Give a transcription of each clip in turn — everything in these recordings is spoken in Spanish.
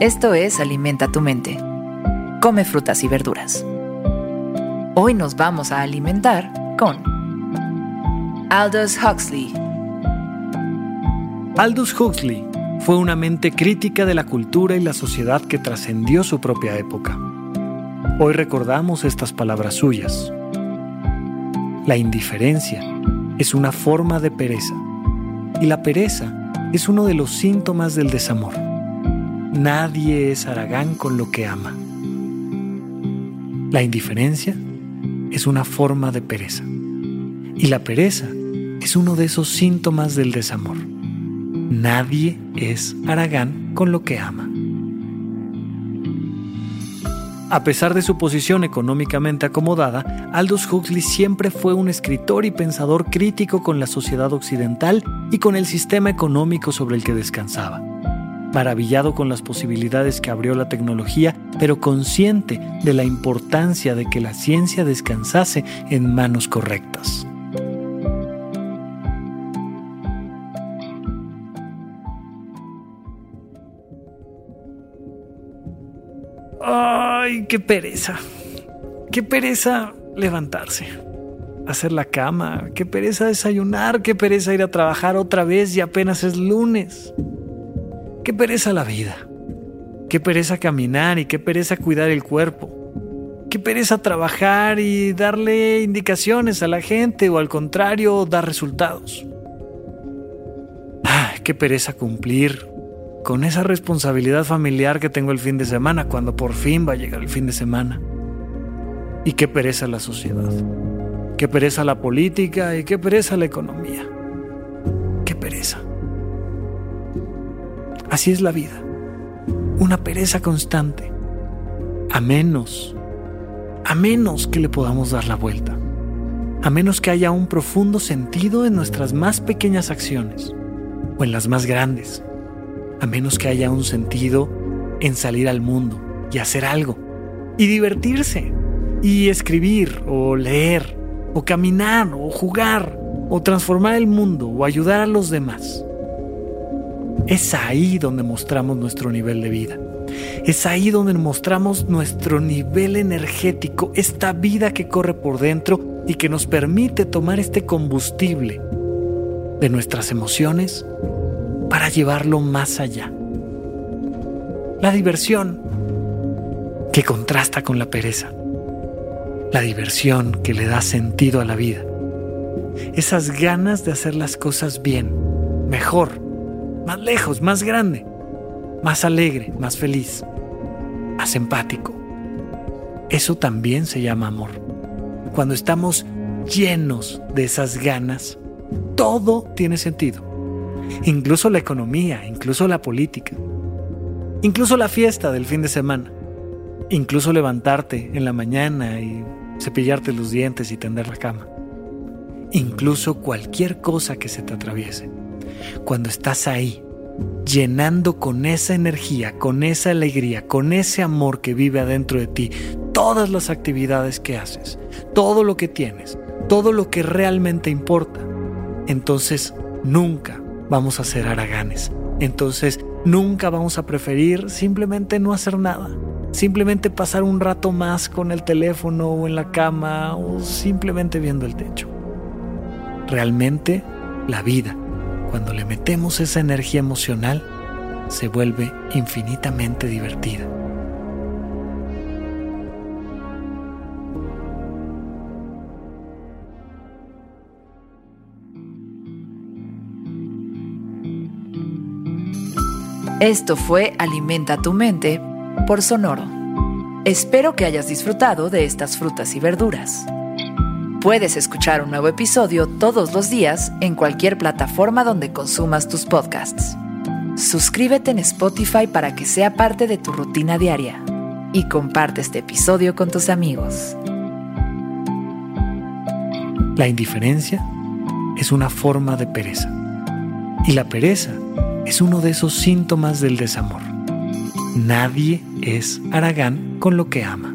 Esto es Alimenta tu mente. Come frutas y verduras. Hoy nos vamos a alimentar con Aldous Huxley. Aldous Huxley fue una mente crítica de la cultura y la sociedad que trascendió su propia época. Hoy recordamos estas palabras suyas. La indiferencia es una forma de pereza y la pereza es uno de los síntomas del desamor. Nadie es aragán con lo que ama. La indiferencia es una forma de pereza. Y la pereza es uno de esos síntomas del desamor. Nadie es aragán con lo que ama. A pesar de su posición económicamente acomodada, Aldous Huxley siempre fue un escritor y pensador crítico con la sociedad occidental y con el sistema económico sobre el que descansaba maravillado con las posibilidades que abrió la tecnología, pero consciente de la importancia de que la ciencia descansase en manos correctas. ¡Ay, qué pereza! ¡Qué pereza levantarse! Hacer la cama, qué pereza desayunar, qué pereza ir a trabajar otra vez y apenas es lunes. Qué pereza la vida. Qué pereza caminar y qué pereza cuidar el cuerpo. Qué pereza trabajar y darle indicaciones a la gente o al contrario dar resultados. Ay, qué pereza cumplir con esa responsabilidad familiar que tengo el fin de semana cuando por fin va a llegar el fin de semana. Y qué pereza la sociedad. Qué pereza la política y qué pereza la economía. Así es la vida. Una pereza constante. A menos, a menos que le podamos dar la vuelta. A menos que haya un profundo sentido en nuestras más pequeñas acciones o en las más grandes. A menos que haya un sentido en salir al mundo y hacer algo. Y divertirse. Y escribir o leer o caminar o jugar o transformar el mundo o ayudar a los demás. Es ahí donde mostramos nuestro nivel de vida. Es ahí donde mostramos nuestro nivel energético, esta vida que corre por dentro y que nos permite tomar este combustible de nuestras emociones para llevarlo más allá. La diversión que contrasta con la pereza. La diversión que le da sentido a la vida. Esas ganas de hacer las cosas bien, mejor, más lejos, más grande, más alegre, más feliz, más empático. Eso también se llama amor. Cuando estamos llenos de esas ganas, todo tiene sentido. Incluso la economía, incluso la política, incluso la fiesta del fin de semana, incluso levantarte en la mañana y cepillarte los dientes y tender la cama, incluso cualquier cosa que se te atraviese cuando estás ahí, llenando con esa energía, con esa alegría, con ese amor que vive adentro de ti, todas las actividades que haces, todo lo que tienes, todo lo que realmente importa, entonces nunca vamos a ser haraganes. Entonces nunca vamos a preferir simplemente no hacer nada. Simplemente pasar un rato más con el teléfono o en la cama o simplemente viendo el techo. Realmente la vida cuando le metemos esa energía emocional, se vuelve infinitamente divertida. Esto fue Alimenta tu mente por Sonoro. Espero que hayas disfrutado de estas frutas y verduras. Puedes escuchar un nuevo episodio todos los días en cualquier plataforma donde consumas tus podcasts. Suscríbete en Spotify para que sea parte de tu rutina diaria y comparte este episodio con tus amigos. La indiferencia es una forma de pereza y la pereza es uno de esos síntomas del desamor. Nadie es Aragán con lo que ama.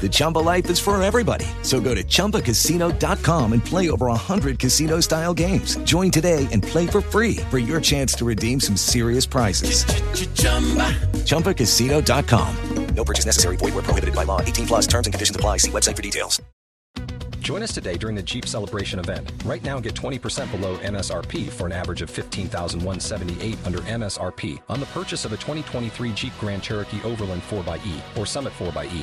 The Chumba life is for everybody. So go to ChumbaCasino.com and play over 100 casino style games. Join today and play for free for your chance to redeem some serious prizes. ChumbaCasino.com. No purchase necessary. Void where prohibited by law. 18 plus terms and conditions apply. See website for details. Join us today during the Jeep Celebration event. Right now, get 20% below MSRP for an average of 15178 under MSRP on the purchase of a 2023 Jeep Grand Cherokee Overland 4xE or Summit 4xE.